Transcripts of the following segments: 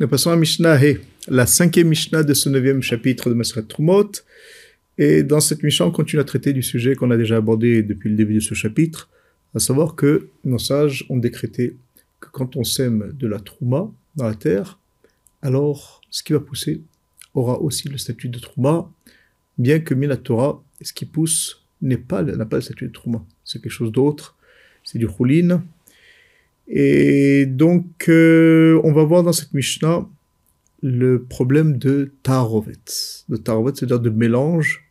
Nous passons à Mishnah He, la cinquième Mishnah de ce neuvième chapitre de Masret Trumot. Et dans cette Mishnah, on continue à traiter du sujet qu'on a déjà abordé depuis le début de ce chapitre, à savoir que nos sages ont décrété que quand on sème de la Trouma dans la terre, alors ce qui va pousser aura aussi le statut de Trouma, bien que la Torah, ce qui pousse n'est pas, n'a pas le statut de Trouma. C'est quelque chose d'autre, c'est du Choulin, et donc, euh, on va voir dans cette Mishnah le problème de Tarovet. De Tarovet, c'est-à-dire de mélange.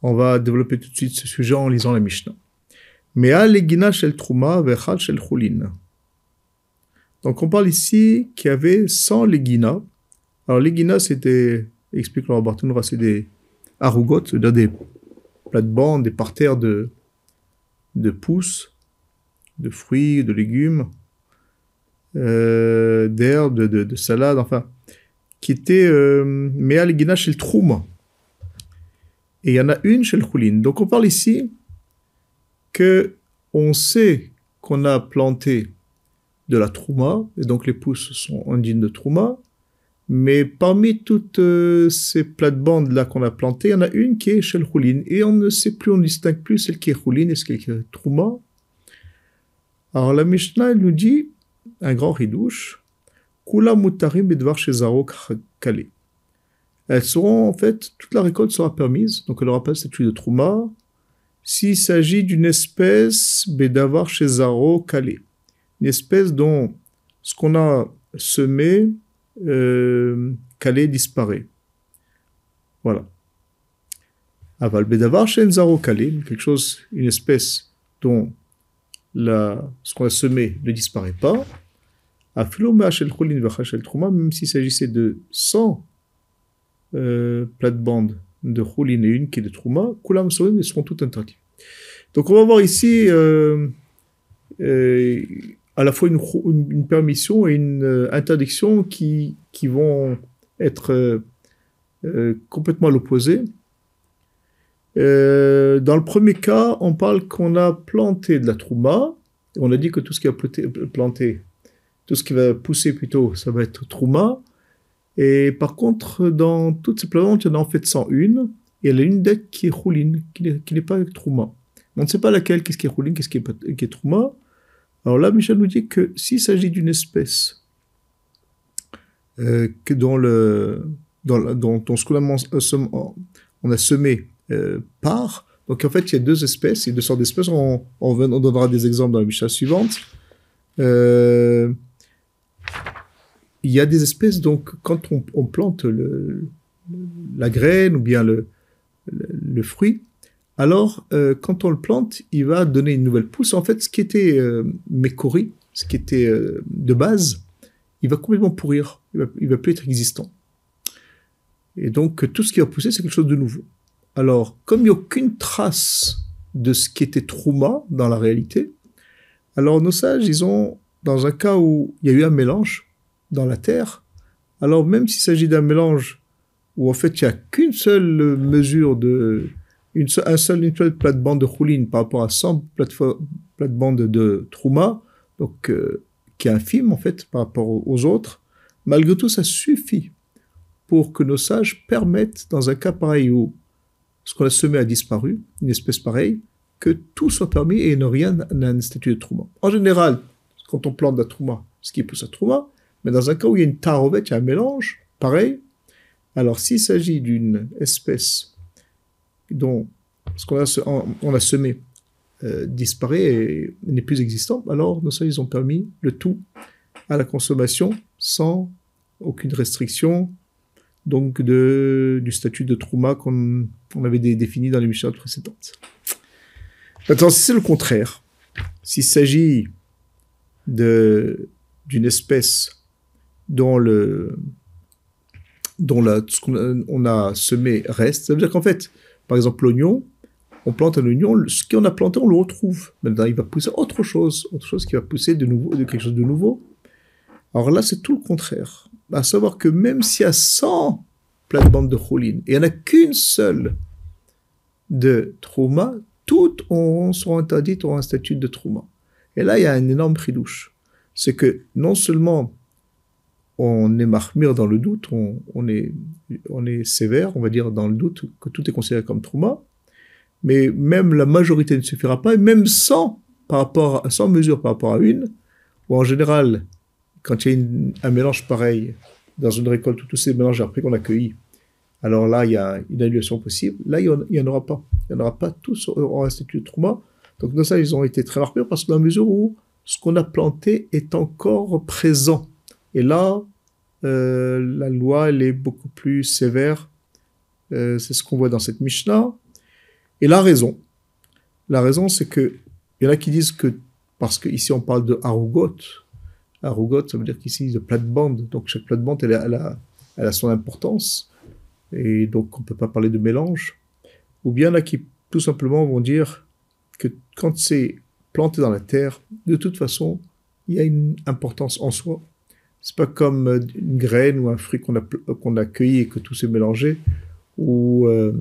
On va développer tout de suite ce sujet en lisant la Mishnah. Mea legina shel truma vechal shel chulin. Donc, on parle ici qu'il y avait 100 legina. Alors, legina, c'était, explique Laura Bartounra, c'est des arugotes, c'est-à-dire des plates-bandes, des parterres de, de pousses, de fruits, de légumes euh, d'herbes, de, de, de, salade, enfin, qui était euh, Meal Gina chez le Trouma. Et il y en a une chez le Choulin. Donc on parle ici que on sait qu'on a planté de la Trouma, et donc les pousses sont indignes de Trouma, mais parmi toutes euh, ces plates-bandes-là qu'on a plantées, il y en a une qui est chez le Choulin, et on ne sait plus, on ne distingue plus celle qui est Choulin et celle qui est Trouma. Alors la Mishnah, nous dit, un grand ridouche, Kula mutarim bedvar kale. Elles seront, en fait, toute la récolte sera permise, donc elle n'aura pas le statut de trouma, s'il s'agit d'une espèce bedavar shezaro kale. Une espèce dont ce qu'on a semé, euh, calé disparaît. Voilà. Aval bedavar shenzaro kale, quelque chose, une espèce dont ce qu'on a semé ne disparaît pas, même s'il s'agissait de 100 euh, plates-bandes de Khulin et une qui est de Trouma, Kulam Sorim, ils seront toutes interdites. Donc on va voir ici euh, euh, à la fois une, permission et une euh, interdiction qui, qui vont être complètement à l'opposé. Dans le premier cas, on parle qu'on a planté de la Trouma, on a dit que tout ce qui a planté tout ce qui va pousser plutôt, ça va être Trouma. Et par contre, dans toutes ces plantes, il y en a en fait 101, et il y a une deck qui est Rouline, qui n'est pas Trouma. On ne sait pas laquelle, qu'est-ce qui est Rouline, qu'est-ce qui est, qui Trouma. Alors là, Michel nous dit que s'il s'agit d'une espèce euh, que dans le, dans, dans, ce qu'on a, on a semé euh, par, donc en fait, il y a deux espèces, et deux sortes d'espèces, on, on, donnera des exemples dans la Michel suivante. Euh, il y a des espèces, donc, quand on, plante la graine ou bien le, fruit, alors, euh, quand on le plante, il va donner une nouvelle pousse. En fait, ce qui était euh, ce qui était euh, de base, il va complètement pourrir. Il va, il va plus être existant. Et donc, tout ce qui va pousser, c'est quelque chose de nouveau. Alors, comme il n'y a aucune trace de ce qui était trauma dans la réalité, alors nos sages, ils ont, dans un cas où il y a eu un mélange, dans la terre, alors même s'il s'agit d'un mélange où en fait il n'y a qu'une seule mesure de une, un seul, seule plate-bande de rouline par rapport à 100 plate-bandes de Trouma, donc euh, qui est infime en fait par rapport aux autres, malgré tout ça suffit pour que nos sages permettent dans un cas pareil où ce qu'on a semé a disparu, une espèce pareille, que tout soit permis et ne rien n'a un statut de Trouma. En général, quand on plante de la ce qui pousse à Trouma, mais dans un cas où il y a une tarovette, il y a un mélange, pareil. Alors, s'il s'agit d'une espèce dont ce qu'on a, on a semé euh, disparaît et n'est plus existant, alors nos sages ont permis le tout à la consommation sans aucune restriction, donc du statut de trauma qu'on on avait défini dans les missions précédentes. Maintenant, si c'est le contraire, s'il s'agit d'une espèce dont la, ce qu'on on a semé reste. Ça veut dire qu'en fait, par exemple, l'oignon, on plante un oignon, ce qu'on a planté, on le retrouve. Maintenant, il va pousser autre chose, autre chose qui va pousser de nouveau, de quelque chose de nouveau. Alors là, c'est tout le contraire. À savoir que même s'il y a 100 plates-bandes de choline, et il n'y en a qu'une seule de trauma, toutes auront, seront interdites, auront un statut de trauma. Et là, il y a un énorme pridouche. C'est que non seulement on est marmire dans le doute, on, est, on sévère, on va dire, dans le doute, que tout est considéré comme trauma. Mais même la majorité ne suffira pas, et même sans, par rapport sans mesure par rapport à une, ou en général, quand il y a un mélange pareil dans une récolte où tous ces mélanges après qu'on a cueillis, alors là, il y a une annulation possible. Là, il n'y en, aura pas. Il n'y en aura pas tous en institut de trauma. Donc, dans ça, ils ont été très marqués parce que dans la mesure où ce qu'on a planté est encore présent. Et là, euh, la loi, elle est beaucoup plus sévère. Euh, c'est ce qu'on voit dans cette Mishnah. Et la raison, la raison, c'est que il y en a qui disent que parce qu'ici on parle de harugot, ça veut dire qu'ici de plate-bande, donc chaque plate-bande, elle, a, elle a son importance, et donc on ne peut pas parler de mélange. Ou bien a qui tout simplement vont dire que quand c'est planté dans la terre, de toute façon, il y a une importance en soi. C'est pas comme euh, une graine ou un fruit qu'on a, a cueilli et que tout s'est mélangé, ou, euh,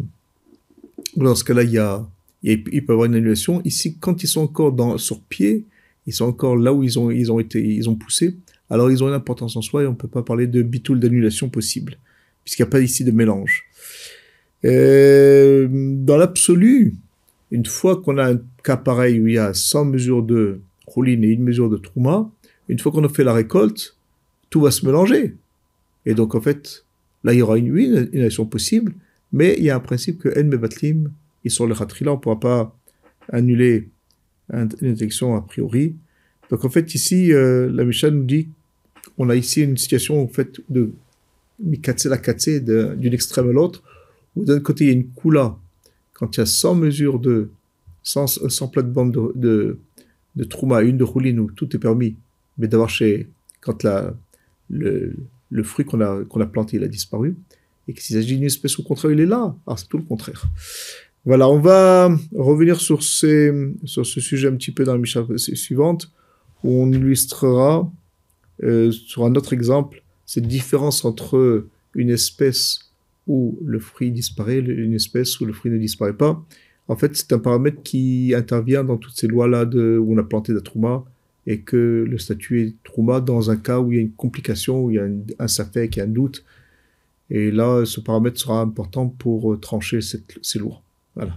dans ce cas-là, il, y a, il, peut y avoir une annulation. Ici, quand ils sont encore sur pied, ils sont encore là où ils ont, été, ils ont poussé, alors ils ont une importance en soi et on ne peut pas parler de bitoul d'annulation possible, puisqu'il n'y a pas ici de mélange. Euh, dans l'absolu, une fois qu'on a un cas pareil où il y a 100 mesures de rouline et une mesure de trouma, une fois qu'on a fait la récolte, tout va se mélanger. Et donc, en fait, là, il y aura une, une, action possible, mais il y a un principe que En Mevatlim, ils sont le Khatrila, on ne pourra pas annuler une élection a priori. Donc, en fait, ici, euh, la Mishnah nous dit on a ici une situation, en fait, de mikatse la d'une extrême à l'autre, où d'un côté, il y a une kula quand il y a 100 mesures de 100, 100 plates-bandes de, de, de, trouma, une de rouline où tout est permis, mais d'avoir chez quand la, le, le fruit qu'on a, qu'on a planté il a disparu, et qu'il s'agit d'une espèce au contraire il est là, ah c'est tout le contraire. Voilà, on va revenir sur, ces, sur ce sujet un petit peu dans la Mishnah suivante, où on illustrera euh, sur un autre exemple cette différence entre une espèce où le fruit disparaît, une espèce où le fruit ne disparaît pas. En fait, c'est un paramètre qui intervient dans toutes ces lois-là où on a planté la trouma et que le statut est trouma dans un cas où il y a une complication, où il y a un, un safek, il y a un doute. Et là, ce paramètre sera important pour trancher cette, ces lois. Voilà.